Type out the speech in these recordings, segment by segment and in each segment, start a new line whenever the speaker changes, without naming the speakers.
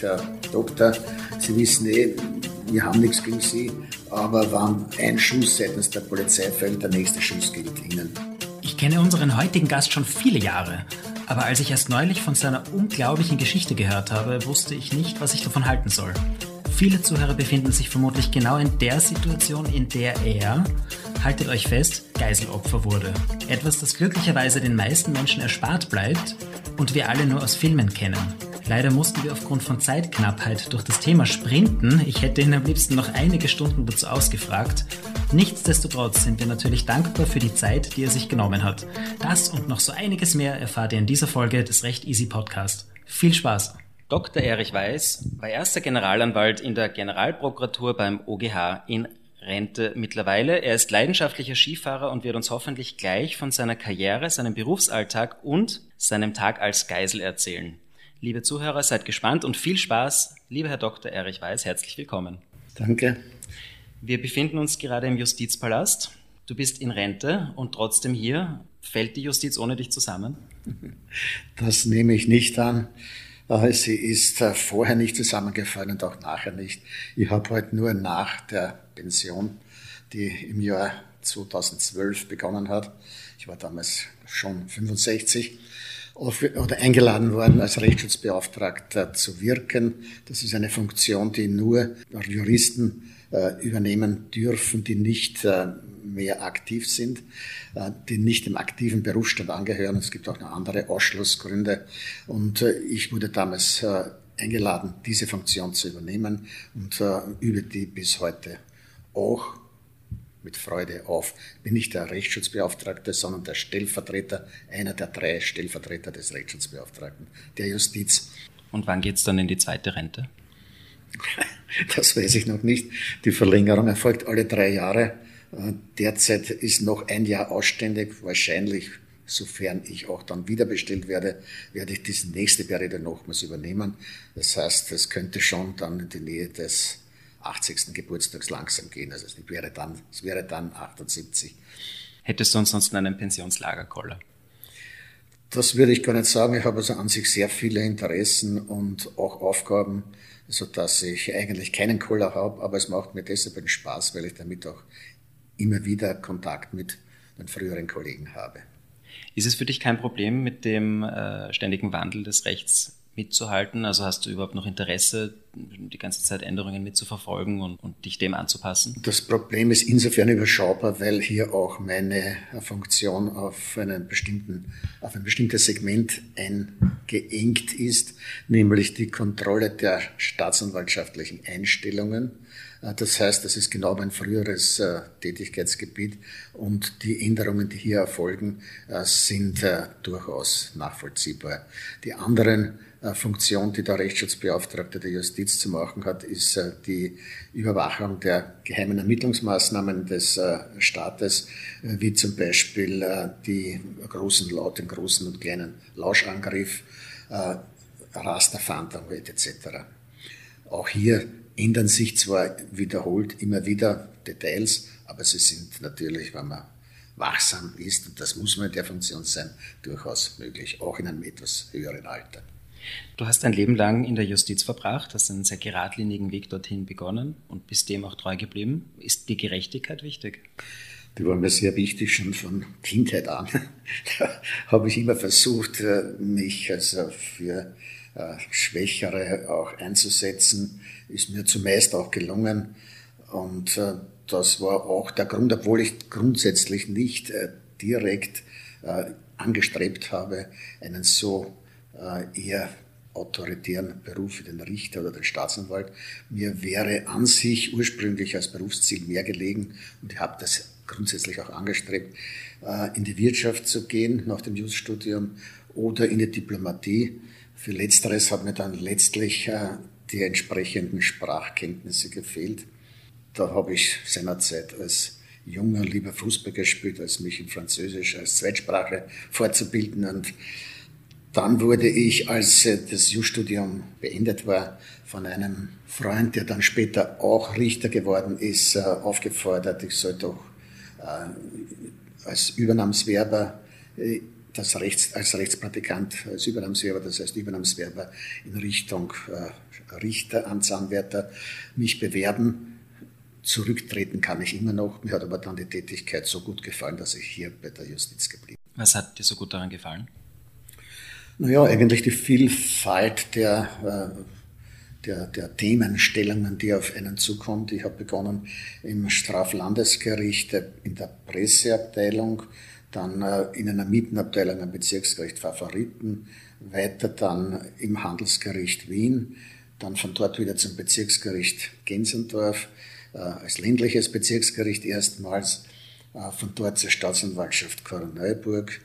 Herr Doktor, Sie wissen eh, wir haben nichts gegen Sie, aber wann ein Schuss seitens der Polizei fällt, der nächste Schuss gilt Ihnen.
Ich kenne unseren heutigen Gast schon viele Jahre, aber als ich erst neulich von seiner unglaublichen Geschichte gehört habe, wusste ich nicht, was ich davon halten soll. Viele Zuhörer befinden sich vermutlich genau in der Situation, in der er, haltet euch fest, Geiselopfer wurde. Etwas, das glücklicherweise den meisten Menschen erspart bleibt und wir alle nur aus Filmen kennen. Leider mussten wir aufgrund von Zeitknappheit durch das Thema sprinten. Ich hätte ihn am liebsten noch einige Stunden dazu ausgefragt. Nichtsdestotrotz sind wir natürlich dankbar für die Zeit, die er sich genommen hat. Das und noch so einiges mehr erfahrt ihr in dieser Folge des Recht Easy Podcast. Viel Spaß! Dr. Erich Weiß war erster Generalanwalt in der Generalprokuratur beim OGH in Rente mittlerweile. Er ist leidenschaftlicher Skifahrer und wird uns hoffentlich gleich von seiner Karriere, seinem Berufsalltag und seinem Tag als Geisel erzählen. Liebe Zuhörer, seid gespannt und viel Spaß. Lieber Herr Dr. Erich Weiß, herzlich willkommen.
Danke.
Wir befinden uns gerade im Justizpalast. Du bist in Rente und trotzdem hier. Fällt die Justiz ohne dich zusammen?
Das nehme ich nicht an. Äh, sie ist äh, vorher nicht zusammengefallen und auch nachher nicht. Ich habe heute nur nach der Pension, die im Jahr 2012 begonnen hat, ich war damals schon 65, oder eingeladen worden, als Rechtsschutzbeauftragter zu wirken. Das ist eine Funktion, die nur Juristen äh, übernehmen dürfen, die nicht äh, mehr aktiv sind, äh, die nicht dem aktiven Berufsstand angehören. Es gibt auch noch andere Ausschlussgründe. Und ich wurde damals eingeladen, diese Funktion zu übernehmen und übe die bis heute auch mit Freude auf. Ich bin nicht der Rechtsschutzbeauftragte, sondern der Stellvertreter, einer der drei Stellvertreter des Rechtsschutzbeauftragten der Justiz.
Und wann geht es dann in die zweite Rente?
Das weiß ich noch nicht. Die Verlängerung erfolgt alle drei Jahre. Derzeit ist noch ein Jahr ausständig. Wahrscheinlich, sofern ich auch dann wiederbestellt werde, werde ich diese nächste Periode nochmals übernehmen. Das heißt, es könnte schon dann in die Nähe des 80. Geburtstags langsam gehen. Also es wäre dann, es wäre dann 78.
Hättest du ansonsten einen Pensionslagerkoller?
Das würde ich gar nicht sagen. Ich habe also an sich sehr viele Interessen und auch Aufgaben, sodass ich eigentlich keinen Koller habe, aber es macht mir deshalb einen Spaß, weil ich damit auch immer wieder Kontakt mit den früheren Kollegen habe.
Ist es für dich kein Problem mit dem äh, ständigen Wandel des Rechts mitzuhalten? Also hast du überhaupt noch Interesse, die ganze Zeit Änderungen mitzuverfolgen und, und dich dem anzupassen?
Das Problem ist insofern überschaubar, weil hier auch meine Funktion auf, einen bestimmten, auf ein bestimmtes Segment eingeengt ist, nämlich die Kontrolle der staatsanwaltschaftlichen Einstellungen. Das heißt, das ist genau mein früheres äh, Tätigkeitsgebiet und die Änderungen, die hier erfolgen, äh, sind äh, durchaus nachvollziehbar. Die anderen äh, Funktion, die der Rechtsschutzbeauftragte der Justiz zu machen hat, ist äh, die Überwachung der geheimen Ermittlungsmaßnahmen des äh, Staates, wie zum Beispiel die großen, lauten großen und kleinen Lauschangriff, Rasterfahndung etc. Auch hier ändern sich zwar wiederholt immer wieder Details, aber sie sind natürlich, wenn man wachsam ist, und das muss man in der Funktion sein, durchaus möglich, auch in einem etwas höheren Alter.
Du hast dein Leben lang in der Justiz verbracht, hast einen sehr geradlinigen Weg dorthin begonnen und bist dem auch treu geblieben. Ist die Gerechtigkeit wichtig?
Die war mir sehr wichtig, schon von Kindheit an. Da habe ich immer versucht, äh, mich also für äh, Schwächere auch einzusetzen. Ist mir zumeist auch gelungen. Und äh, das war auch der Grund, obwohl ich grundsätzlich nicht direkt angestrebt habe, einen so eher autoritären Beruf wie den Richter oder den Staatsanwalt. Mir wäre an sich ursprünglich als Berufsziel mehr gelegen und ich habe das grundsätzlich auch angestrebt, äh, in die Wirtschaft zu gehen nach dem Juststudium oder in die Diplomatie. Für letzteres hat mir dann letztlich äh, die entsprechenden Sprachkenntnisse gefehlt. Da habe ich seinerzeit als junger lieber Fußball gespielt, als mich in Französisch als Zweitsprache fortzubilden und dann wurde ich, als äh, das Jus-Studium beendet war, von einem Freund, der dann später auch Richter geworden ist, äh, aufgefordert, ich soll doch äh, als Übernahmswerber das Rechts, als Rechtspraktikant, als Übernahmswerber, das heißt Übernahmswerber in Richtung Richter, Amtsanwärter, mich bewerben. Zurücktreten kann ich immer noch. Mir hat aber dann die Tätigkeit so gut gefallen, dass ich hier bei der Justiz geblieben
bin. Was hat dir so gut daran gefallen?
Naja, eigentlich die Vielfalt der, äh, der, der Themenstellungen, die auf einen zukommt. Ich habe begonnen im Straflandesgericht äh, in der Presseabteilung, dann äh, in einer Mietenabteilung am Bezirksgericht Favoriten, weiter dann im Handelsgericht Wien, dann von dort wieder zum Bezirksgericht Gensendorf, als ländliches Bezirksgericht erstmals, von dort zur Staatsanwaltschaft Korneuburg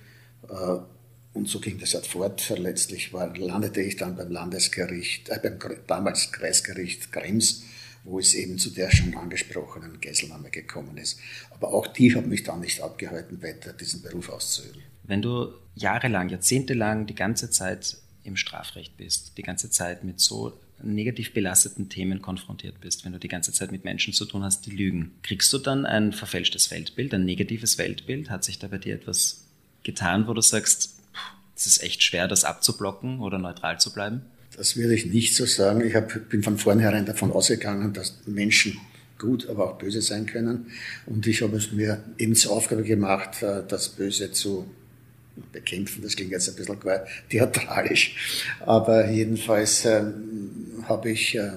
und so ging das halt fort. Letztlich war, landete ich dann beim Landesgericht, äh, beim damals Kreisgericht Krems wo es eben zu der schon angesprochenen Geiselnahme gekommen ist. Aber auch die hat mich dann nicht abgehalten, weiter diesen Beruf auszuüben.
Wenn du jahrelang, jahrzehntelang die ganze Zeit im Strafrecht bist, die ganze Zeit mit so negativ belasteten Themen konfrontiert bist, wenn du die ganze Zeit mit Menschen zu tun hast, die lügen, kriegst du dann ein verfälschtes Weltbild, ein negatives Weltbild? Hat sich da bei dir etwas getan, wo du sagst, es ist echt schwer, das abzublocken oder neutral zu bleiben?
Das würde ich nicht so sagen. Ich hab, bin von vornherein davon ausgegangen, dass Menschen gut, aber auch böse sein können. Und ich habe es mir eben zur Aufgabe gemacht, äh, das Böse zu bekämpfen. Das klingt jetzt ein bisschen theatralisch. Aber jedenfalls äh, habe ich äh,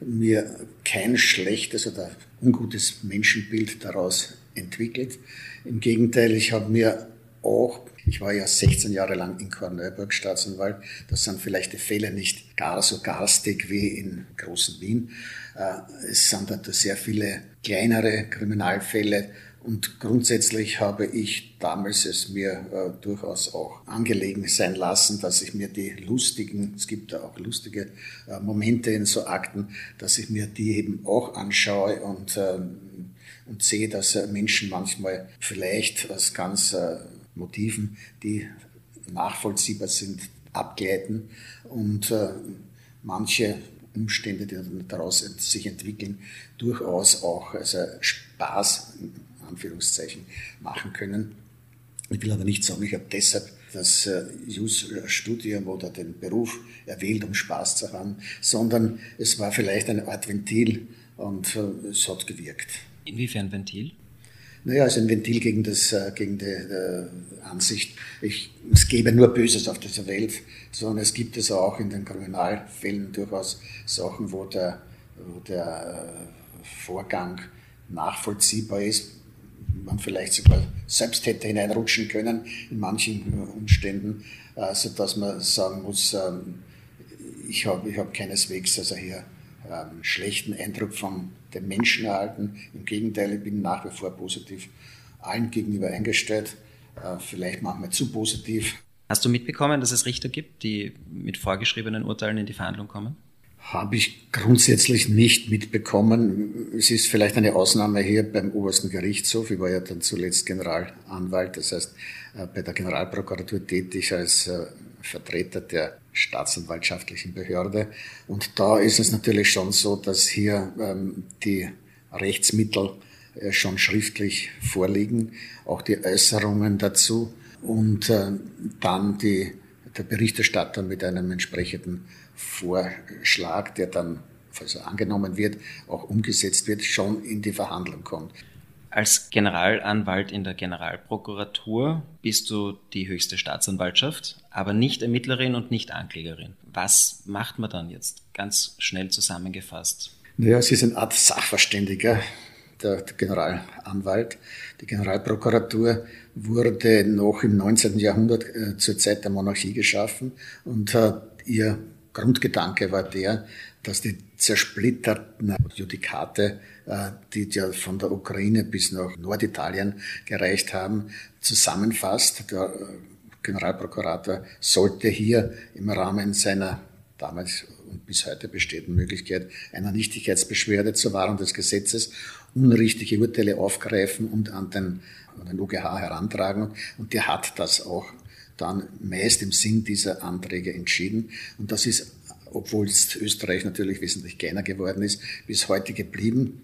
mir kein schlechtes oder ungutes Menschenbild daraus entwickelt. Im Gegenteil, ich habe mir auch ich war ja 16 Jahre lang in Korneuburg Staatsanwalt. Das sind vielleicht die Fälle nicht gar so garstig wie in großen Wien. Äh, es sind da sehr viele kleinere Kriminalfälle. Und grundsätzlich habe ich damals es mir äh, durchaus auch angelegen sein lassen, dass ich mir die lustigen, es gibt da auch lustige äh, Momente in so Akten, dass ich mir die eben auch anschaue und, äh, und sehe, dass Menschen manchmal vielleicht aus ganz Motiven, die nachvollziehbar sind, abgleiten und äh, manche Umstände, die daraus sich entwickeln, durchaus auch also Spaß, in Anführungszeichen, machen können. Ich will aber nicht sagen, ich habe deshalb das äh, Jus-Studium oder den Beruf erwählt, um Spaß zu haben, sondern es war vielleicht eine Art Ventil und äh, es hat gewirkt.
Inwiefern Ventil?
Naja, also ein Ventil gegen, das, äh, gegen die, die Ansicht, ich, es gäbe nur Böses auf dieser Welt, sondern es gibt es auch in den Kriminalfällen durchaus Sachen, wo der, wo der äh, Vorgang nachvollziehbar ist, man vielleicht sogar selbst hätte hineinrutschen können in manchen Umständen, äh, sodass man sagen muss, ähm, ich habe ich hab keineswegs also hier einen ähm, schlechten Eindruck von den Menschen erhalten. Im Gegenteil, ich bin nach wie vor positiv allen gegenüber eingestellt. Äh, vielleicht manchmal zu positiv.
Hast du mitbekommen, dass es Richter gibt, die mit vorgeschriebenen Urteilen in die Verhandlung kommen?
Habe ich grundsätzlich nicht mitbekommen. Es ist vielleicht eine Ausnahme hier beim obersten Gerichtshof. Ich war ja dann zuletzt Generalanwalt, das heißt äh, bei der Generalprokuratur tätig als äh, Vertreter der staatsanwaltschaftlichen Behörde. Und da ist es natürlich schon so, dass hier ähm, die Rechtsmittel äh, schon schriftlich vorliegen, auch die Äußerungen dazu und dann die, der Berichterstatter mit einem entsprechenden Vorschlag, der dann, falls er angenommen wird, auch umgesetzt wird, schon in die Verhandlung kommt.
Als Generalanwalt in der Generalprokuratur bist du die höchste Staatsanwaltschaft, aber nicht Ermittlerin und nicht Anklägerin. Was macht man dann jetzt ganz schnell zusammengefasst?
Naja, sie ist eine Art Sachverständiger, der, Generalanwalt. Die Generalprokuratur wurde noch im 19. Jahrhundert äh, zur Zeit der Monarchie geschaffen und äh, ihr Grundgedanke war der, dass die zersplitterten Judikate, äh, die ja von der Ukraine bis nach Norditalien gereicht haben, zusammenfasst. Der äh, Generalprokurator sollte hier im Rahmen seiner damals und bis heute bestehenden Möglichkeit einer Nichtigkeitsbeschwerde zur Wahrung des Gesetzes unrichtige Urteile aufgreifen und an den, an den UGH herantragen. Und der hat das auch dann meist im Sinn dieser Anträge entschieden. Und das ist obwohl Österreich natürlich wesentlich kleiner geworden ist, bis heute geblieben.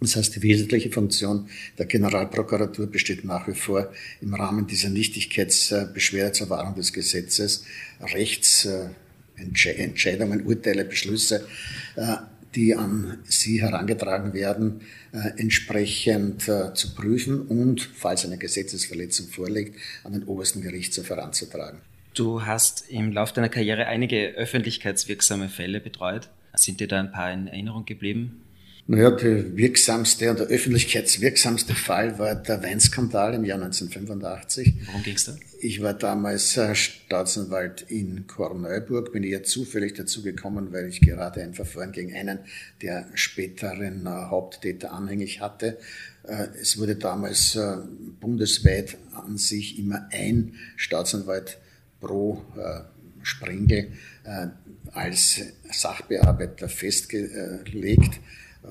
Das heißt, die wesentliche Funktion der Generalprokuratur besteht nach wie vor im Rahmen dieser Nichtigkeitsbeschwerde zur Wahrung des Gesetzes Rechtsentscheidungen, Urteile, Beschlüsse, äh, die an Sie herangetragen werden, äh, entsprechend äh, zu prüfen und, falls eine Gesetzesverletzung vorliegt, an den obersten Gerichtshof heranzutragen.
Du hast im Laufe deiner Karriere einige öffentlichkeitswirksame Fälle betreut. Sind dir da ein paar in Erinnerung geblieben?
Naja, der wirksamste und der öffentlichkeitswirksamste Fall war der Weinskandal im Jahr 1985.
Worum ging's da?
Ich war damals äh, Staatsanwalt in Korneuburg, bin eher zufällig dazu gekommen, weil ich gerade ein Verfahren gegen einen der späteren äh, Haupttäter anhängig hatte. Äh, es wurde damals bundesweit an sich immer ein Staatsanwalt pro Sprengel als Sachbearbeiter festgelegt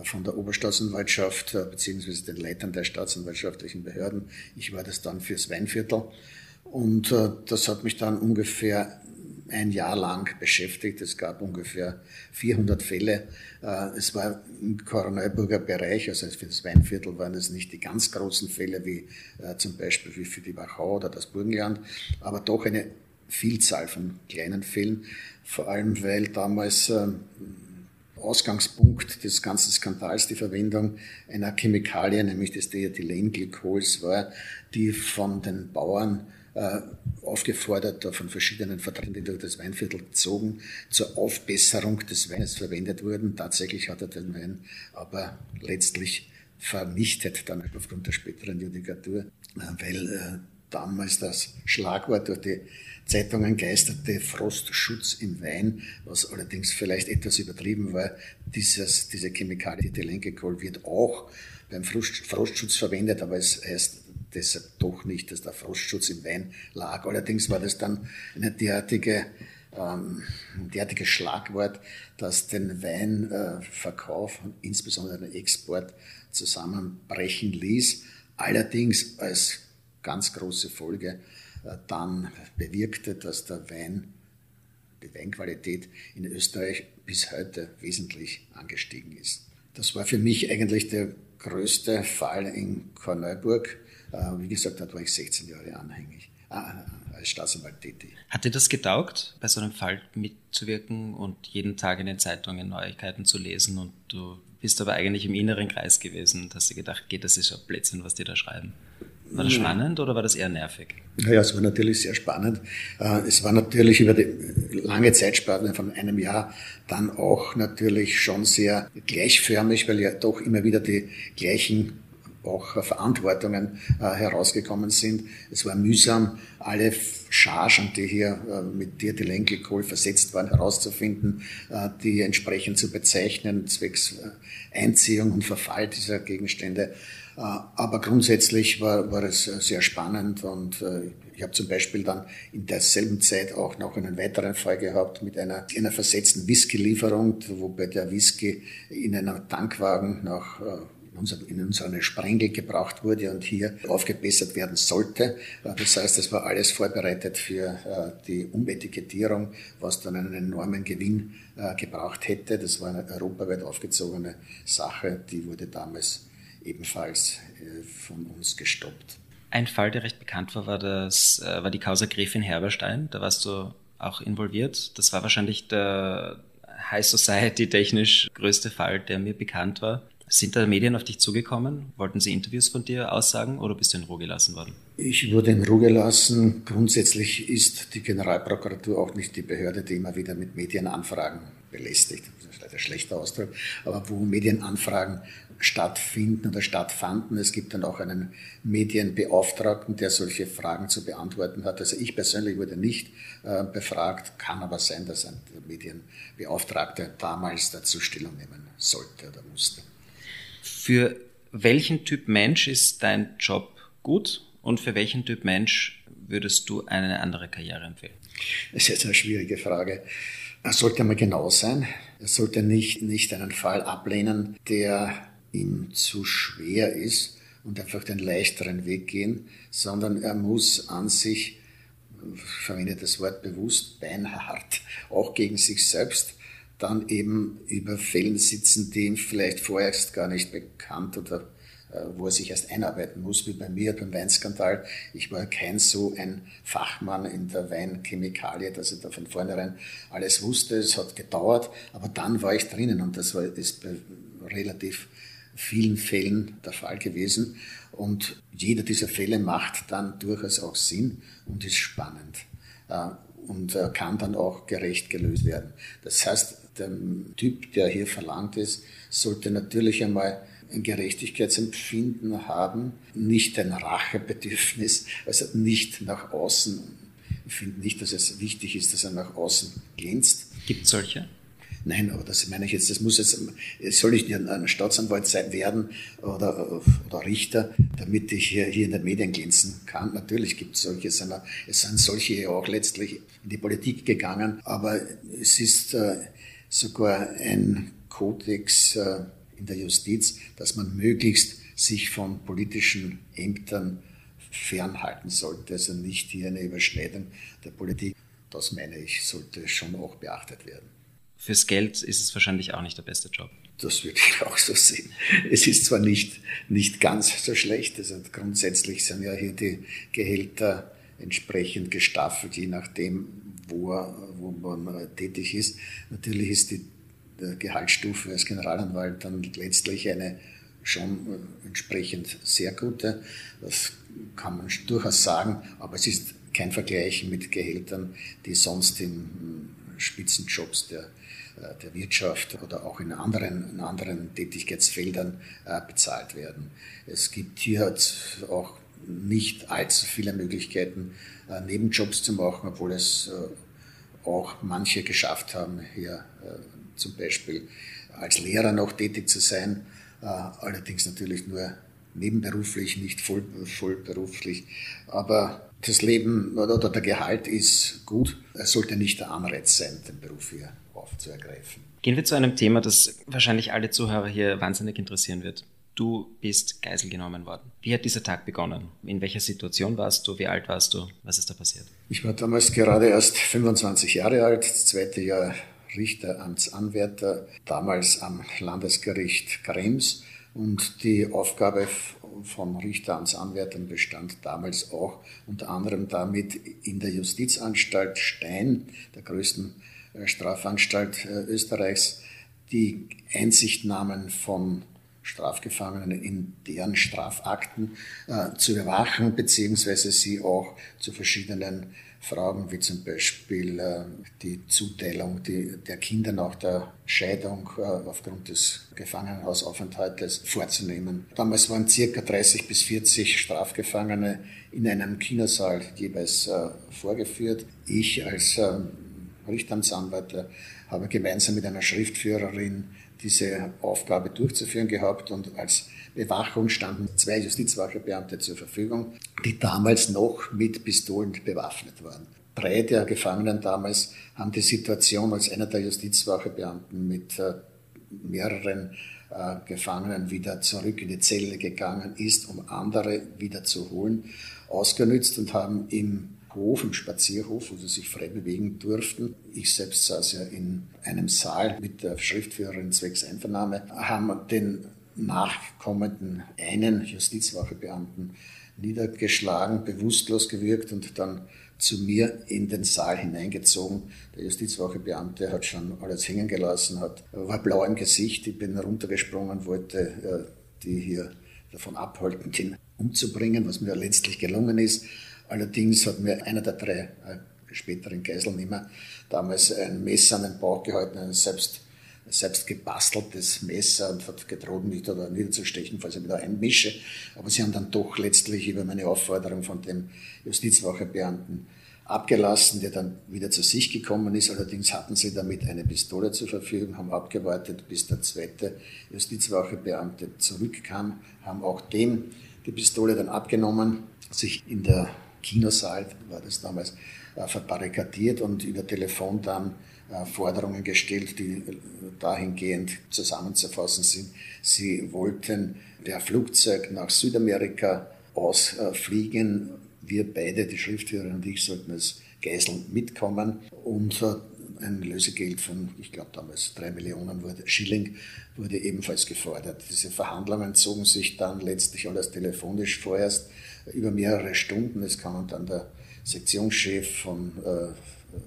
von der Oberstaatsanwaltschaft äh, bzw. den Leitern der staatsanwaltschaftlichen Behörden. Ich war das dann fürs Weinviertel und äh, das hat mich dann ungefähr ein Jahr lang beschäftigt. Es gab ungefähr 400 Fälle. Äh, es war im Korneuburger Bereich, also für das Weinviertel waren es nicht die ganz großen Fälle wie zum Beispiel wie für die Wachau oder das Burgenland, aber doch eine Vielzahl von kleinen Fällen, vor allem weil damals Ausgangspunkt des ganzen Skandals die Verwendung einer Chemikalie, nämlich des Diethylenglykols war, die von den Bauern äh, aufgefordert, von verschiedenen Vertretern, die durch das Weinviertel gezogen, zur Aufbesserung des Weines verwendet wurden. Tatsächlich hat er den Wein aber letztlich vernichtet, dann aufgrund der späteren Judikatur, äh, weil äh, damals das Schlagwort durch die Zeitungen geisterte Frostschutz im Wein, was allerdings vielleicht etwas übertrieben war. Dieses, diese Chemikalie Ethylenglycol wird auch beim Frostschutz verwendet, aber es heißt deshalb doch nicht, dass der Frostschutz im Wein lag. Allerdings war das dann eine derartige ähm, ein derartiges Schlagwort, das den Weinverkauf und insbesondere den Export zusammenbrechen ließ. Allerdings als ganz große Folge äh, dann bewirkte, dass der Wein, die Weinqualität in Österreich bis heute wesentlich angestiegen ist. Das war für mich eigentlich der größte Fall in Korneuburg. Äh, wie gesagt, dort war ich 16 Jahre anhängig, äh, als Staatsanwalt tätig.
Hat dir das getaugt, bei so einem Fall mitzuwirken und jeden Tag in den Zeitungen Neuigkeiten zu lesen und du bist aber eigentlich im inneren Kreis gewesen und hast dir gedacht, geht das ist ja Blödsinn, was die da schreiben? War das spannend oder war das eher nervig?
Naja, es war natürlich sehr spannend. Äh, es war natürlich über die lange Zeitspanne von einem Jahr dann auch natürlich schon sehr gleichförmig, weil ja doch immer wieder die gleichen auch Verantwortungen äh, herausgekommen sind. Es war mühsam, alle Chargen, die hier äh, mit Diethylenglykol versetzt waren, herauszufinden, äh, die entsprechend zu bezeichnen, zwecks äh, Einziehung und Verfall dieser Gegenstände. Äh, aber grundsätzlich war, war es äh, sehr spannend und ich habe zum Beispiel dann in derselben Zeit auch noch einen weiteren Fall gehabt mit einer, einer versetzten Whisky-Lieferung, wobei der Whisky in einem Tankwagen nach in unsere Sprengel gebracht wurde und hier aufgebessert werden sollte. Äh, das heißt, es war alles vorbereitet für äh, die Umetikettierung, was dann einen enormen Gewinn äh, gebraucht hätte. Das war eine europaweit aufgezogene Sache, die wurde damals ebenfalls von uns gestoppt.
Ein Fall, der recht bekannt war, war, das, war die Causa Gräfin Herberstein. Da warst du auch involviert. Das war wahrscheinlich der High Society technisch größte Fall, der mir bekannt war. Sind da Medien auf dich zugekommen? Wollten sie Interviews von dir aussagen oder bist du in Ruhe gelassen worden?
Ich wurde in Ruhe gelassen. Grundsätzlich ist die Generalprokuratur auch nicht die Behörde, die immer wieder mit Medienanfragen belästigt. Das ist ein schlechter Ausdruck. Aber wo Medienanfragen stattfinden oder stattfanden. Es gibt dann auch einen Medienbeauftragten, der solche Fragen zu beantworten hat. Also ich persönlich wurde nicht äh, befragt, kann aber sein, dass ein Medienbeauftragter damals dazu Stellung nehmen sollte oder musste.
Für welchen Typ Mensch ist dein Job gut und für welchen Typ Mensch würdest du eine andere Karriere empfehlen?
Das ist jetzt eine schwierige Frage. Er sollte mal genau sein. Er sollte nicht, nicht einen Fall ablehnen, der ihm zu schwer ist und einfach den leichteren Weg gehen, sondern er muss an sich, ich verwende das Wort bewusst, beinhart, auch gegen sich selbst dann eben über Fällen sitzen, die ihm vielleicht vorerst gar nicht bekannt oder wo er sich erst einarbeiten muss, wie bei mir beim Weinskandal. Ich war kein so ein Fachmann in der Weinchemikalie, dass ich da von vornherein alles wusste. Es hat gedauert, aber dann war ich drinnen und das war ist bei relativ vielen Fällen der Fall gewesen. Und jeder dieser Fälle macht dann durchaus auch Sinn und ist spannend äh, und äh, kann dann auch gerecht gelöst werden. Das heißt, der Typ, der hier verlangt ist, sollte natürlich einmal ein Gerechtigkeitsempfinden haben, nicht ein Rachebedürfnis, also nicht nach außen. Ich finde nicht, dass es wichtig ist, dass er nach außen glänzt.
Gibt es solche?
Nein, aber das meine ich jetzt, das muss jetzt, soll ich ein Staatsanwalt sein werden oder, oder Richter, damit ich hier, hier in den Medien glänzen kann. Natürlich gibt es solche, es sind solche auch letztlich in die Politik gegangen, aber es ist äh, sogar ein Kodex, äh, in der Justiz, dass man möglichst sich von politischen Ämtern fernhalten sollte, also nicht hier eine Überschneidung der Politik. Das meine ich, sollte schon auch beachtet werden.
Fürs Geld ist es wahrscheinlich auch nicht der beste Job.
Das würde ich auch so sehen. Es ist zwar nicht, nicht ganz so schlecht, also grundsätzlich sind ja hier die Gehälter entsprechend gestaffelt, je nachdem, wo, wo man tätig ist. Natürlich ist die der Gehaltsstufe als Generalanwalt dann letztlich eine schon äh, entsprechend sehr gute. Das kann man durchaus sagen, aber es ist kein Vergleich mit Gehältern, die sonst in hm, Spitzenjobs der, äh, der Wirtschaft oder auch in anderen, in anderen Tätigkeitsfeldern äh, bezahlt werden. Es gibt hier auch nicht allzu viele Möglichkeiten, Nebenjobs zu machen, obwohl es auch manche geschafft haben, hier zum Beispiel als Lehrer noch tätig zu sein, äh, allerdings natürlich nur nebenberuflich, nicht voll, vollberuflich. Aber das Leben oder der Gehalt ist gut. Es sollte nicht der Anreiz sein, den Beruf hier aufzuergreifen.
Gehen wir zu einem Thema, das wahrscheinlich alle Zuhörer hier wahnsinnig interessieren wird. Du bist Geisel genommen worden. Wie hat dieser Tag begonnen? In welcher Situation warst du? Wie alt warst du? Was ist da passiert?
Ich war damals gerade erst 25 Jahre alt, das zweite Jahr Richteramtsanwärter, damals am Landesgericht Krems. Und die Aufgabe von Richteramtsanwärtern bestand damals auch unter anderem damit, in der Justizanstalt Stein, der größten äh, Strafanstalt äh, Österreichs, die Einsichtnahmen von Strafgefangenen in deren Strafakten äh, zu überwachen, beziehungsweise sie auch zu verschiedenen Fragen wie zum Beispiel äh, die Zuteilung der Kinder nach der Scheidung äh, aufgrund des Gefangenenhausaufenthaltes vorzunehmen. Damals waren circa 30 bis 40 Strafgefangene in einem Kinosaal jeweils äh, vorgeführt. Ich als ähm, Richteramtsanwalt habe gemeinsam mit einer Schriftführerin diese Aufgabe durchzuführen gehabt und als Bewachung standen zwei Justizwachebeamte zur Verfügung, die damals noch mit Pistolen bewaffnet waren. Drei der Gefangenen damals haben die Situation, als einer der Justizwachebeamten mit äh, mehreren äh, Gefangenen wieder zurück in die Zelle gegangen ist, um andere wieder zu holen, ausgenützt und haben im Hof, im Spazierhof, wo sie sich frei bewegen durften. Ich selbst saß ja in einem Saal mit der Schriftführerin zwecks Einvernahme, haben den nachkommenden einen Justizwachebeamten niedergeschlagen, bewusstlos gewirkt und dann zu mir in den Saal hineingezogen. Der Justizwachebeamte hat schon alles hängen gelassen, hat, war blau im Gesicht. Ich bin runtergesprungen, wollte äh, die hier davon abhalten, ihn umzubringen, was mir letztlich gelungen ist. Allerdings hat mir einer der drei äh, späteren Geiselnehmer damals ein Messer an den Bauch gehalten, ein selbst selbst gebasteltes Messer und hat gedroht, mich da niederzustechen, falls ich wieder einmische. Aber sie haben dann doch letztlich über meine Aufforderung von dem Justizwachebeamten abgelassen, der dann wieder zu sich gekommen ist. Allerdings hatten sie damit eine Pistole zur Verfügung, haben abgewartet, bis der zweite Justizwachebeamte zurückkam, haben auch dem die Pistole dann abgenommen, sich in der Kinosaal, war das damals, äh, verbarrikadiert und über Telefon dann Forderungen gestellt, die äh, dahingehend zusammenzufassen sind. Sie wollten per Flugzeug nach Südamerika ausfliegen. Wir beide, die Schriftführerin und ich, sollten als Geiseln mitkommen. Und ein Lösegeld von, ich glaube damals drei Millionen wurde, Schilling wurde ebenfalls gefordert. Diese Verhandlungen zogen sich dann letztlich alles telefonisch vorerst über mehrere Stunden. Es kam dann der Sektionschef von, äh,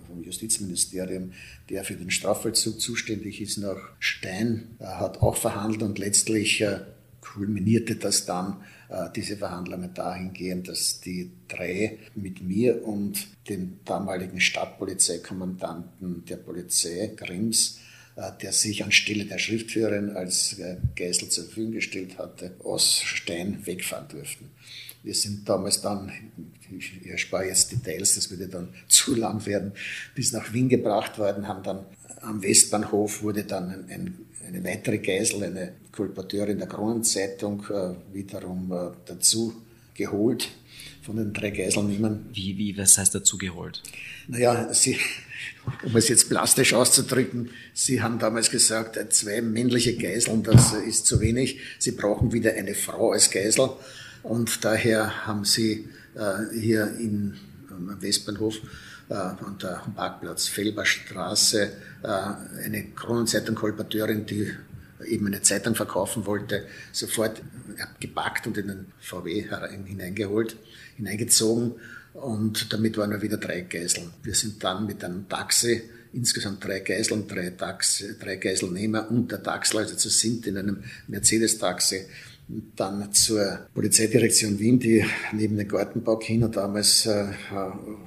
vom Justizministerium, der für den Strafvollzug zuständig ist, nach Stein, äh, hat auch verhandelt und letztlich äh, kulminierte das dann, äh, diese Verhandlungen dahingehend, dass die drei mit mir und dem damaligen Stadtpolizeikommandanten der Polizei, Grims, äh, der sich anstelle der Schriftführerin als äh, Geisel zur Verfügung gestellt hatte, aus Stein wegfahren durften. Wir sind damals dann, ich erspare jetzt Details, das würde dann zu lang werden, bis nach Wien gebracht worden, haben dann am Westbahnhof wurde dann ein, ein, eine weitere Geisel, eine Kolporteurin der Kronenzeitung, äh, wiederum äh, dazu geholt von den drei Geiselnehmern.
Wie, wie, was heißt dazu geholt?
Naja, sie, um es jetzt plastisch auszudrücken, sie haben damals gesagt, äh, zwei männliche Geiseln, das ist zu wenig. Sie brauchen wieder eine Frau als Geisel. Und daher haben sie äh, hier in, Westbahnhof äh, an der Parkplatz Felberstraße äh, eine Kronenzeitung-Kolporteurin, die eben eine Zeitung verkaufen wollte, sofort gepackt und in den VW hineingeholt, hineingezogen. Und damit waren wir wieder drei Geiseln. Wir sind dann mit einem Taxi, insgesamt drei Geiseln, drei, Taxi, drei Geiselnehmer und der Taxler, also zu sind in einem Mercedes-Taxi dann zur Polizeidirektion Wien, die neben dem Gartenbau Kino damals äh,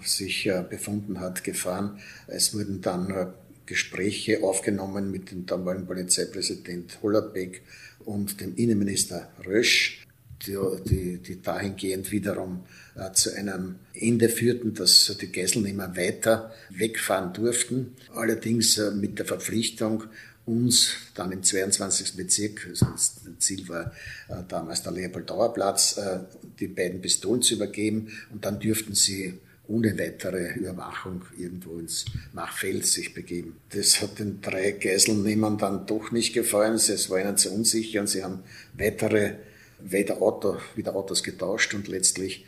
sich äh, befunden hat, gefahren. Es wurden dann äh, Gespräche aufgenommen mit dem damaligen Polizeipräsident Hollerbeck und dem Innenminister Rösch, die, die, die dahingehend wiederum äh, zu einem Ende führten, dass die Geiselnehmer weiter wegfahren durften, allerdings äh, mit der Verpflichtung, uns dann im 22. Bezirk, das Ziel war äh, damals der Leopold-Dauer-Platz, äh, die beiden Pistolen zu übergeben und dann dürften sie ohne weitere Überwachung irgendwo ins Machfeld sich begeben. Das hat den drei Geiselnehmern dann doch nicht gefallen. Es war ihnen zu unsicher und sie haben weitere wieder, Auto, wieder Autos getauscht und letztlich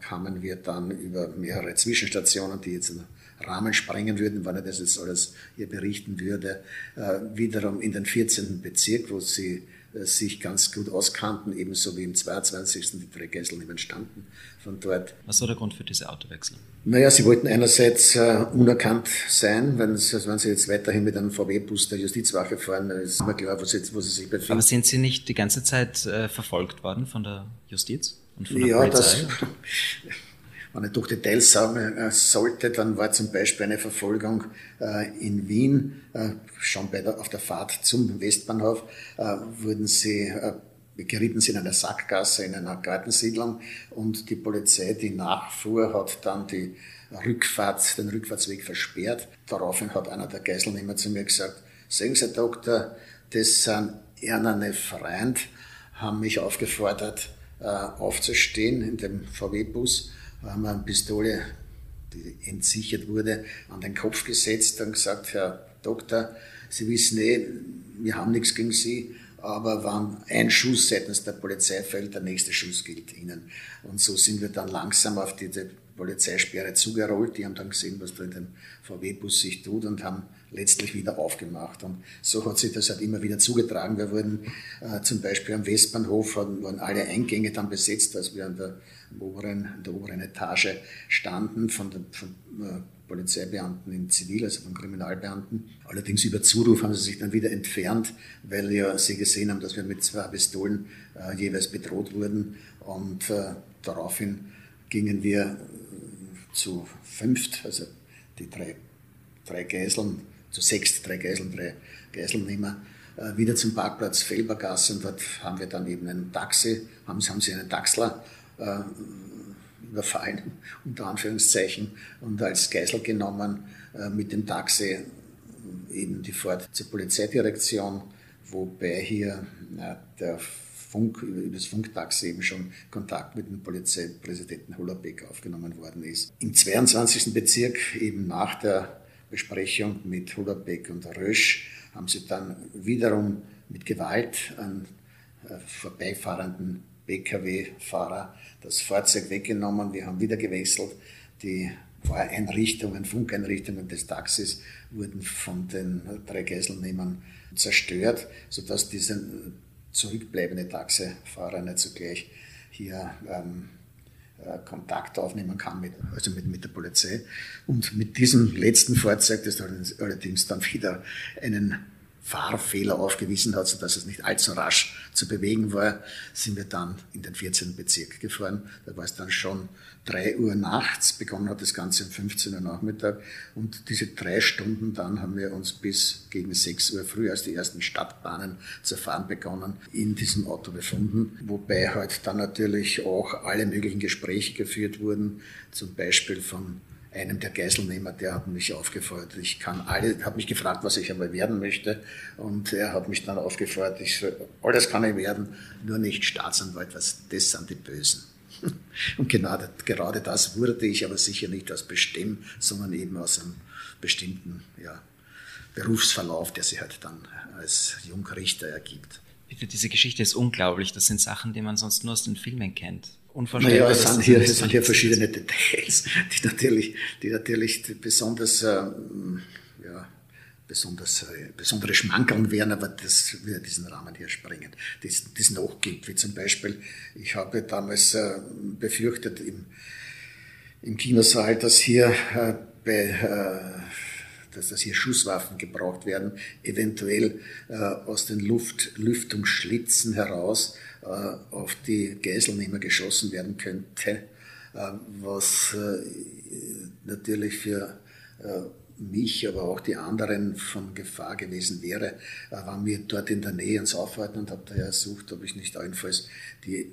kamen wir dann über mehrere Zwischenstationen, die jetzt Rahmen sprengen würden, wann er das jetzt alles hier berichten würde, äh, wiederum in den 14. Bezirk, wo sie äh, sich ganz gut auskannten, ebenso wie im 22. die drei Geiselnehmer standen von dort.
Was war der Grund für diese Autowechsel?
Naja, sie wollten einerseits äh, unerkannt sein, wenn, also wenn sie jetzt weiterhin mit einem VW-Bus der Justizwache fahren, dann ist immer klar, wo sie, wo sie sich befinden.
Aber sind sie nicht die ganze Zeit äh, verfolgt worden von der Justiz und von
ja? Das, wenn ich durch Details sagen äh, sollte, dann war zum Beispiel eine Verfolgung äh, in Wien, äh, schon bei der, auf der Fahrt zum Westbahnhof, wurden sie gerieten sie in einer Sackgasse in einer Gartensiedlung und die Polizei, die nachfuhr, hat dann die Rückfahrt, den Rückfahrtsweg versperrt. Daraufhin hat einer der Geiselnehmer zu mir gesagt, sehen Sie, Doktor, das sind ernerne Freund, haben mich aufgefordert, aufzustehen in dem VW-Bus haben wir eine Pistole, die entsichert wurde, an den Kopf gesetzt und gesagt, Herr Doktor, Sie wissen eh, wir haben nichts gegen Sie, aber wenn ein Schuss seitens der Polizei fällt, der nächste Schuss gilt Ihnen. Und so sind wir dann langsam auf diese Polizeisperre zugerollt. Die haben dann gesehen, was da in dem VW-Bus sich tut und haben letztlich wieder aufgemacht. Und so hat sich das halt immer wieder zugetragen. Wir wurden äh, zum Beispiel am Westbahnhof, waren alle Eingänge dann besetzt, als wir an der oberen, in der oberen Etage standen von, der, von äh, Polizeibeamten in Zivil, also von Kriminalbeamten. Allerdings über Zuruf haben sie sich dann wieder entfernt, weil ja sie gesehen haben, dass wir mit zwei Pistolen äh, jeweils bedroht wurden. Und äh, daraufhin gingen wir äh, zu fünft, also die drei, drei Geiseln, zu sechs, drei Geiseln, drei Geiselnehmer, äh, wieder zum Parkplatz Felbergasse und dort haben wir dann eben ein Taxi, haben, haben sie einen Taxler äh, überfallen, unter Anführungszeichen, und als Geisel genommen äh, mit dem Taxi äh, eben die Fahrt zur Polizeidirektion, wobei hier äh, der Funk, über das Funktaxi eben schon Kontakt mit dem Polizeipräsidenten Hollerbeck aufgenommen worden ist. Im 22. Bezirk, eben nach der Besprechung mit Hollerbeck und Rösch, haben sie dann wiederum mit Gewalt einen äh, vorbeifahrenden Pkw-Fahrer das Fahrzeug weggenommen. Wir haben wieder gewechselt. Die Fahreinrichtungen, Funkeinrichtungen des Taxis wurden von den drei Geiselnehmern zerstört, sodass diese zurückbleibende Taxifahrer nicht sogleich hier ähm, äh, Kontakt aufnehmen kann, mit, also mit, mit der Polizei. Und mit diesem letzten Fahrzeug, das allerdings dann wieder einen Fahrfehler aufgewiesen hat, sodass es nicht allzu rasch zu bewegen war, sind wir dann in den 14. Bezirk gefahren. Da war es dann schon 3 Uhr nachts, begonnen hat das Ganze um 15 Uhr Nachmittag und diese drei Stunden dann haben wir uns bis gegen 6 Uhr früh, als die ersten Stadtbahnen zu fahren begonnen, in diesem Auto befunden, wobei halt dann natürlich auch alle möglichen Gespräche geführt wurden, zum Beispiel von einem der Geiselnehmer, der hat mich aufgefordert, ich kann alle, hat mich gefragt, was ich einmal werden möchte und er hat mich dann aufgefordert, ich soll, alles kann ich werden, nur nicht Staatsanwalt, was, das sind die Bösen. Und genau, gerade das wurde ich aber sicher nicht aus Bestimmen, sondern eben aus einem bestimmten ja, Berufsverlauf, der sich halt dann als Jungrichter ergibt.
Bitte, diese Geschichte ist unglaublich. Das sind Sachen, die man sonst nur aus den Filmen kennt
unvorstellbar. Naja, es sind hier, es sind hier verschiedene Details, die natürlich, die natürlich besonders, äh, ja, besonders, äh, besondere Schmankerln wären, aber das würde diesen Rahmen hier sprengen, die es noch gibt. Wie zum Beispiel, ich habe damals äh, befürchtet im, im Kinosaal, dass hier äh, bei äh, dass, dass hier Schusswaffen gebraucht werden, eventuell äh, aus den Luft, Lüftungsschlitzen heraus äh, auf die Geiselnehmer geschossen werden könnte, äh, was äh, natürlich für mich, aber auch die anderen von Gefahr gewesen wäre, waren wir dort in der Nähe uns aufhalten und habe daher ersucht, ob ich nicht allenfalls die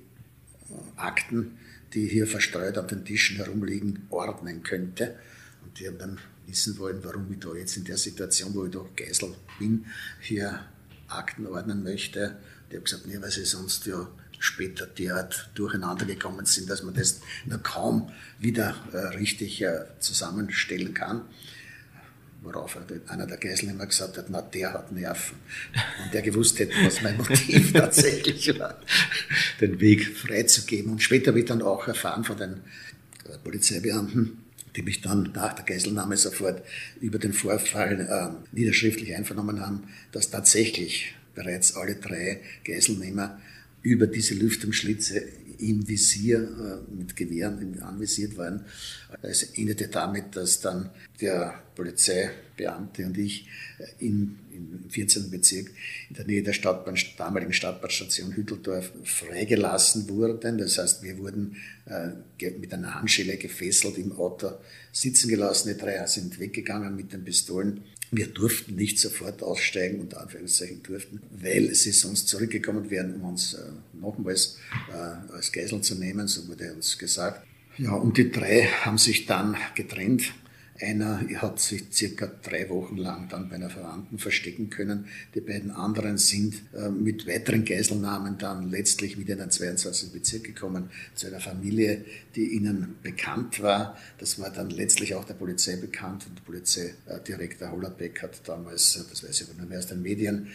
Akten, die hier verstreut auf den Tischen herumliegen, ordnen könnte. Und die haben dann wissen wollen, warum ich da jetzt in der Situation, wo ich doch Geisel bin, hier Akten ordnen möchte. Die haben gesagt, nee, weil sie sonst ja später derart durcheinander gekommen sind, dass man das nur kaum wieder äh, richtig äh, zusammenstellen kann. Worauf einer der Geiselnehmer gesagt hat, na, der hat Nerven. Und der gewusst hätte, was mein Motiv tatsächlich war, den Weg freizugeben. Und später ich dann auch erfahren von den Polizeibeamten, die mich dann nach der Geiselnahme sofort über den Vorfall äh, niederschriftlich einvernommen haben, dass tatsächlich bereits alle drei Geiselnehmer über diese Lüftungsschlitze im Visier äh, mit Gewehren anvisiert waren. Es endete damit, dass dann der Polizeibeamte und ich äh, in, im 14. Bezirk in der Nähe der Stadtbahn, damaligen Stadtbahnstation Hütteldorf freigelassen wurden. Das heißt, wir wurden äh, mit einer Handschelle gefesselt im Auto sitzen gelassen. Die drei sind weggegangen mit den Pistolen wir durften nicht sofort aussteigen, unter Anführungszeichen durften, weil sie sonst zurückgekommen wären, um uns äh, nochmals äh, als Geisel zu nehmen, so wurde uns gesagt. Ja, und die drei haben sich dann getrennt einer hat sich circa drei Wochen lang dann bei einer Verwandten verstecken können. Die beiden anderen sind äh, mit weiteren Geiselnahmen dann letztlich wieder in den 22. Bezirk gekommen, zu einer Familie, die ihnen bekannt war. Das war dann letztlich auch der Polizei bekannt und der Polizeidirektor Hollerbeck hat damals, äh, das weiß ich aber nur mehr aus den Medien,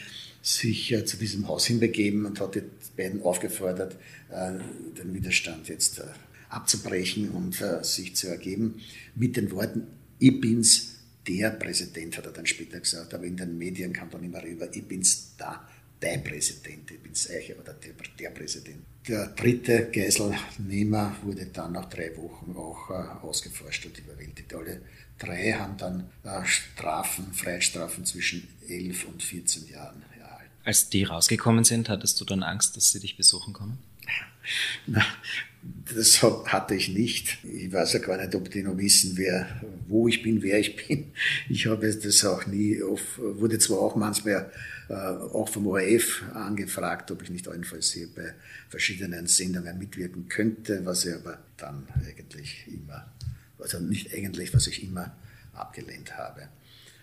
sich äh, zu diesem Haus hinbegeben und hat die beiden aufgefordert, den Widerstand jetzt abzubrechen und sich zu ergeben, mit den Worten, ich bin's, der Präsident, hat er dann später gesagt, aber in den Medien kam dann immer rüber, ich bin's da, der Präsident, ich bin's Eiche oder der, der Präsident. Der dritte Geiselnehmer wurde dann nach drei Wochen auch äh, ausgeforscht und überwältigt. Alle drei haben dann äh, Strafen, Freiheitsstrafen zwischen 11 und 14 Jahren erhalten.
Als die rausgekommen sind, hattest du dann Angst, dass sie dich besuchen kommen?
Na, das hatte ich nicht. Ich weiß ja gar nicht, ob die noch wissen, wer, wo ich bin, wer ich bin. Ich habe das auch nie, auf, wurde zwar auch manchmal äh, auch vom ORF angefragt, ob ich nicht allenfalls hier bei verschiedenen Sendungen mitwirken könnte, was ich aber dann eigentlich immer, also nicht eigentlich, was ich immer abgelehnt habe.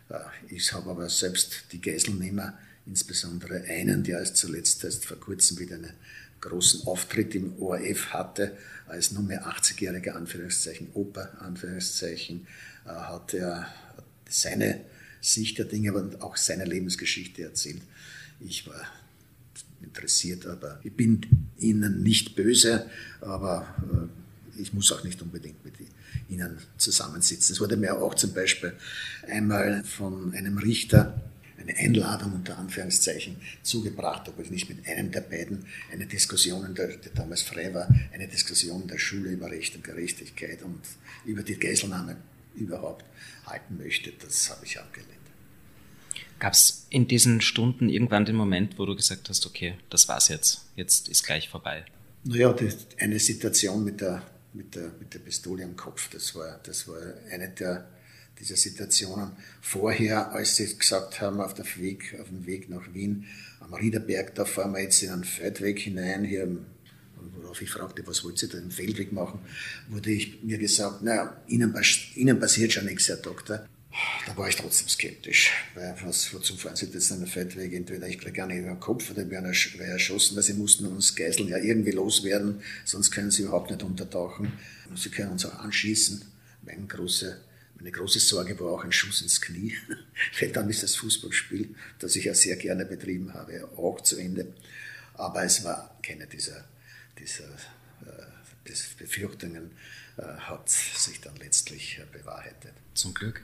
Äh, ich habe aber selbst die Geiselnehmer, insbesondere einen, der als zuletzt erst vor kurzem wieder eine großen Auftritt im ORF hatte, als nunmehr 80-jähriger Anführungszeichen Opa, Anführungszeichen, äh, hat er seine Sicht der Dinge, aber auch seine Lebensgeschichte erzählt. Ich war interessiert, aber ich bin ihnen nicht böse, aber ich muss auch nicht unbedingt mit ihnen zusammensitzen. Es wurde mir auch zum Beispiel einmal von einem Richter eine Einladung unter Anführungszeichen zugebracht, ob ich nicht mit einem der beiden eine Diskussion, der, der damals frei war, eine Diskussion in der Schule über Recht und Gerechtigkeit und über die Geiselnahme überhaupt halten möchte. Das habe ich abgelehnt.
Gab es in diesen Stunden irgendwann den Moment, wo du gesagt hast, okay, das war's jetzt, jetzt ist gleich vorbei?
Naja, die, eine Situation mit der, mit, der, mit der Pistole am Kopf, das war, das war eine der, dieser Situationen. Vorher, als sie gesagt haben, auf, der Weg, auf dem Weg nach Wien, am Riederberg, da fahren wir jetzt in einen Feldweg hinein, hier worauf ich fragte, was wollt ihr da im Feldweg machen, wurde ich mir gesagt, naja, Ihnen, Ihnen passiert schon nichts, Herr Doktor. Da war ich trotzdem skeptisch, weil was, wozu fahren Sie jetzt einen Feldweg? Entweder ich kriege gar nicht über den Kopf oder ich werde erschossen, weil Sie mussten uns Geiseln ja irgendwie loswerden, sonst können Sie überhaupt nicht untertauchen. Sie können uns auch anschießen. Meine große, meine große Sorge war auch ein Schuss ins Knie, weil dann ist das Fußballspiel, das ich ja sehr gerne betrieben habe, auch zu Ende. Aber es war keine dieser, dieser äh, Befürchtungen, äh, hat sich dann letztlich äh, bewahrheitet.
Zum Glück.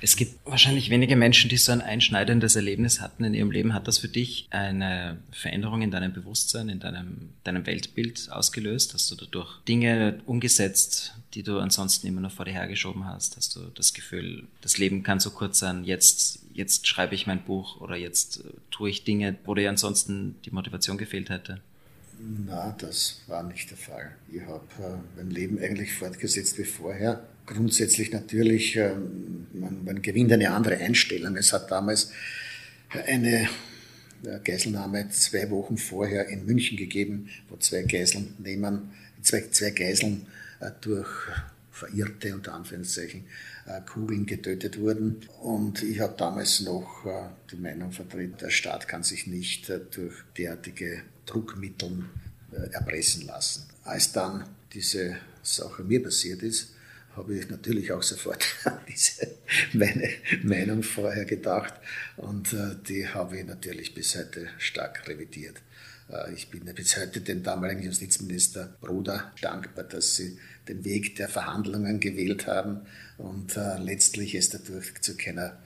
Es gibt wahrscheinlich wenige Menschen, die so ein einschneidendes Erlebnis hatten in ihrem Leben. Hat das für dich eine Veränderung in deinem Bewusstsein, in deinem, deinem Weltbild ausgelöst? Hast du dadurch Dinge umgesetzt, die du ansonsten immer noch vor dir hergeschoben hast? Hast du das Gefühl, das Leben kann so kurz sein, jetzt, jetzt schreibe ich mein Buch oder jetzt äh, tue ich Dinge, wo dir ansonsten die Motivation gefehlt hätte?
Na, das war nicht der Fall. Ich habe äh, mein Leben eigentlich fortgesetzt wie vorher. Grundsätzlich natürlich, äh, man, man, gewinnt eine andere Einstellung. Es hat damals eine äh, Geiselnahme zwei Wochen vorher in München gegeben, wo zwei Geiseln nehmen, zwei, zwei Geiseln äh, durch verirrte, unter Anführungszeichen, Kugeln getötet wurden. Und ich habe damals noch die Meinung vertreten, der Staat kann sich nicht durch derartige Druckmittel erpressen lassen. Als dann diese Sache mir passiert ist, habe ich natürlich auch sofort an diese meine Meinung vorher gedacht und die habe ich natürlich bis heute stark revidiert. Ich bin bis heute dem damaligen Justizminister Bruder dankbar, dass sie den Weg der Verhandlungen gewählt haben und äh, letztlich es dadurch zu keiner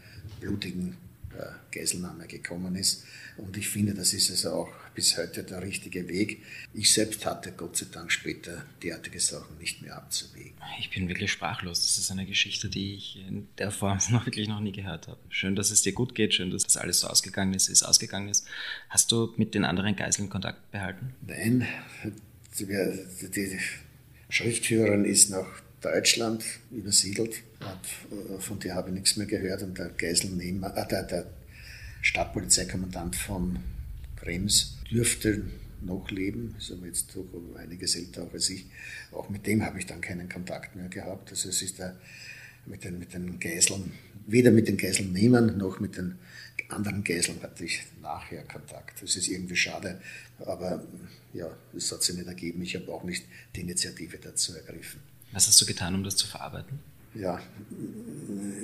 blutigen äh, Geiselnahme gekommen ist. Und ich finde, das ist also auch bis heute der richtige Weg. Ich selbst hatte Gott sei Dank später derartige Sachen nicht mehr abzuwägen.
Ich bin wirklich sprachlos. Das ist eine Geschichte, die ich in der Form noch wirklich noch nie gehört habe. Schön, dass es dir gut geht, schön, dass das alles so ausgegangen ist, ist ausgegangen ist. Hast du mit den anderen Geiseln Kontakt behalten?
Nein, die, Schriftführerin ist nach Deutschland übersiedelt. Äh, von der habe ich nichts mehr gehört. Und der Geiselnehmer, äh, der, der Stadtpolizeikommandant von Krems dürfte noch leben, ist aber jetzt doch einiges älter auch als ich. Auch mit dem habe ich dann keinen Kontakt mehr gehabt. Also es ist der, mit den, mit den Geiseln, weder mit den Geiselnehmern noch mit den anderen Geiseln hatte ich nachher Kontakt. Das ist irgendwie schade, aber ja, es hat sich nicht ergeben. Ich habe auch nicht die Initiative dazu ergriffen.
Was hast du getan, um das zu verarbeiten?
Ja,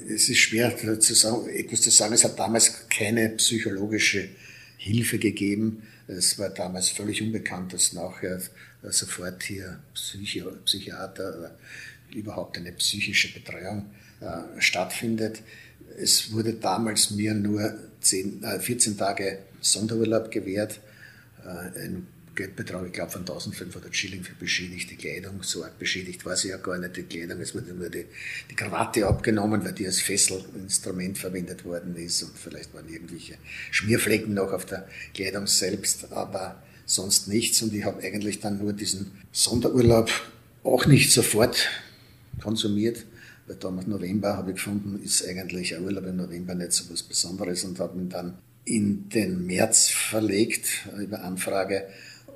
es ist schwer zu sagen, etwas zu sagen. Es hat damals keine psychologische Hilfe gegeben. Es war damals völlig unbekannt, dass nachher sofort hier Psychi Psychiater oder überhaupt eine psychische Betreuung äh, stattfindet. Es wurde damals mir nur 10, äh, 14 Tage Sonderurlaub gewährt, äh, ein Geldbetrag, ich glaube, von 1500 Schilling für beschädigte Kleidung. So arg beschädigt war sie ja gar nicht, die Kleidung. Es wurde nur die, die Krawatte abgenommen, weil die als Fesselinstrument verwendet worden ist und vielleicht waren irgendwelche Schmierflecken noch auf der Kleidung selbst, aber sonst nichts. Und ich habe eigentlich dann nur diesen Sonderurlaub auch nicht sofort konsumiert, weil damals November habe ich gefunden, ist eigentlich ein Urlaub im November nicht so was Besonderes und habe ihn dann in den März verlegt über Anfrage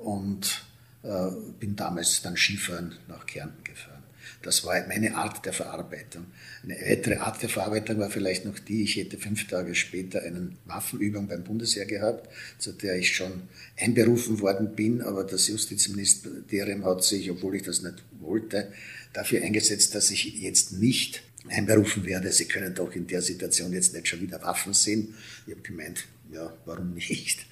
und äh, bin damals dann Skifahren nach Kärnten gefahren. Das war meine Art der Verarbeitung. Eine weitere Art der Verarbeitung war vielleicht noch die, ich hätte fünf Tage später eine Waffenübung beim Bundesheer gehabt, zu der ich schon einberufen worden bin, aber das Justizministerium hat sich, obwohl ich das nicht wollte, dafür eingesetzt, dass ich jetzt nicht einberufen werde. Sie können doch in der Situation jetzt nicht schon wieder Waffen sehen. Ich habe gemeint, ja, warum nicht?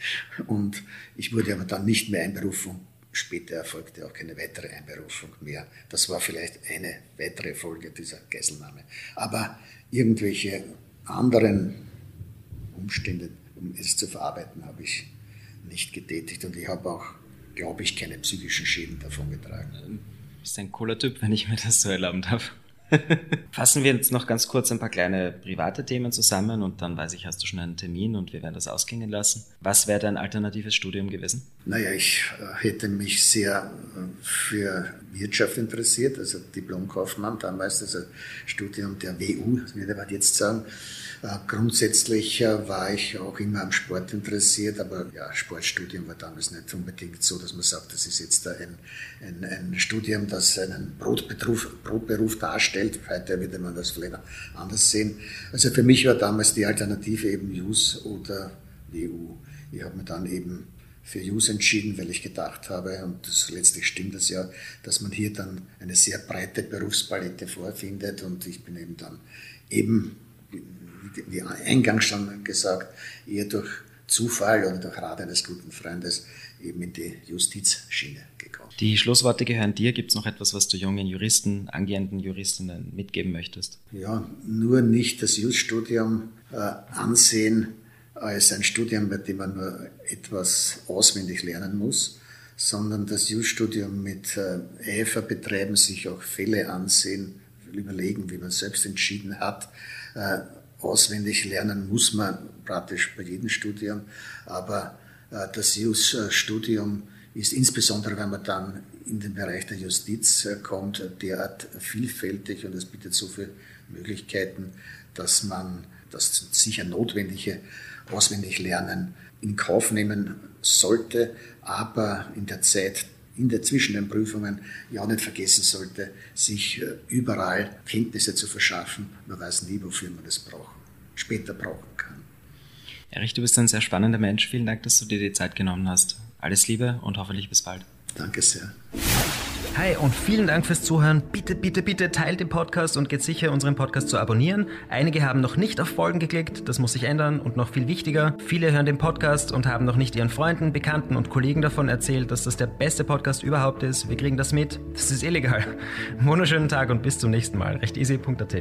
Und ich wurde aber dann nicht mehr einberufen später erfolgte auch keine weitere Einberufung mehr. Das war vielleicht eine weitere Folge dieser Geiselnahme. Aber irgendwelche anderen Umstände, um es zu verarbeiten, habe ich nicht getätigt und ich habe auch, glaube ich, keine psychischen Schäden davon getragen. Du
bist ein cooler Typ, wenn ich mir das so erlauben darf. Fassen wir jetzt noch ganz kurz ein paar kleine private Themen zusammen und dann weiß ich, hast du schon einen Termin und wir werden das ausklingen lassen. Was wäre dein alternatives Studium gewesen?
Naja, ich äh, hätte mich sehr äh, für Wirtschaft interessiert, also Diplomkaufmann damals, also Studium der WU, würde man jetzt sagen. Äh, grundsätzlich war ich auch immer am Sport interessiert, aber ja, Sportstudium war damals nicht unbedingt so, dass man sagt, das ist jetzt ein, ein, ein Studium, das einen Brotberuf, Brotberuf darstellt. Heute würde man das vielleicht anders sehen. Also für mich war damals die Alternative eben JUS oder WU. Ich habe mir dann eben für JUS entschieden, weil ich gedacht habe, und das letztlich stimmt das ja, dass man hier dann eine sehr breite Berufspalette vorfindet und ich bin eben dann eben wie eingangs schon gesagt, eher durch Zufall oder durch Rat eines guten Freundes eben in die Justizschiene.
Die Schlussworte gehören dir. Gibt es noch etwas, was du jungen Juristen, angehenden Juristinnen mitgeben möchtest?
Ja, nur nicht das Juststudium äh, ansehen als ein Studium, bei dem man nur etwas auswendig lernen muss, sondern das Juststudium mit äh, Eifer betreiben, sich auch Fälle ansehen, überlegen, wie man selbst entschieden hat. Äh, auswendig lernen muss man praktisch bei jedem Studium, aber äh, das JUS-Studium ist insbesondere, wenn man dann in den Bereich der Justiz äh, kommt, derart vielfältig und es bietet so viele Möglichkeiten, dass man das sicher notwendige Auswendiglernen in Kauf nehmen sollte, aber in der Zeit in der zwischen den Prüfungen ja nicht vergessen sollte, sich äh, überall Kenntnisse zu verschaffen. Man weiß nie, wofür man das braucht, später brauchen kann.
Erich, du bist ein sehr spannender Mensch. Vielen Dank, dass du dir die Zeit genommen hast. Alles Liebe und hoffentlich bis bald.
Danke sehr.
Hi und vielen Dank fürs Zuhören. Bitte, bitte, bitte teilt den Podcast und geht sicher, unseren Podcast zu abonnieren. Einige haben noch nicht auf Folgen geklickt, das muss sich ändern und noch viel wichtiger, viele hören den Podcast und haben noch nicht ihren Freunden, Bekannten und Kollegen davon erzählt, dass das der beste Podcast überhaupt ist. Wir kriegen das mit. Das ist illegal. Wunderschönen Tag und bis zum nächsten Mal. Recht easy.at.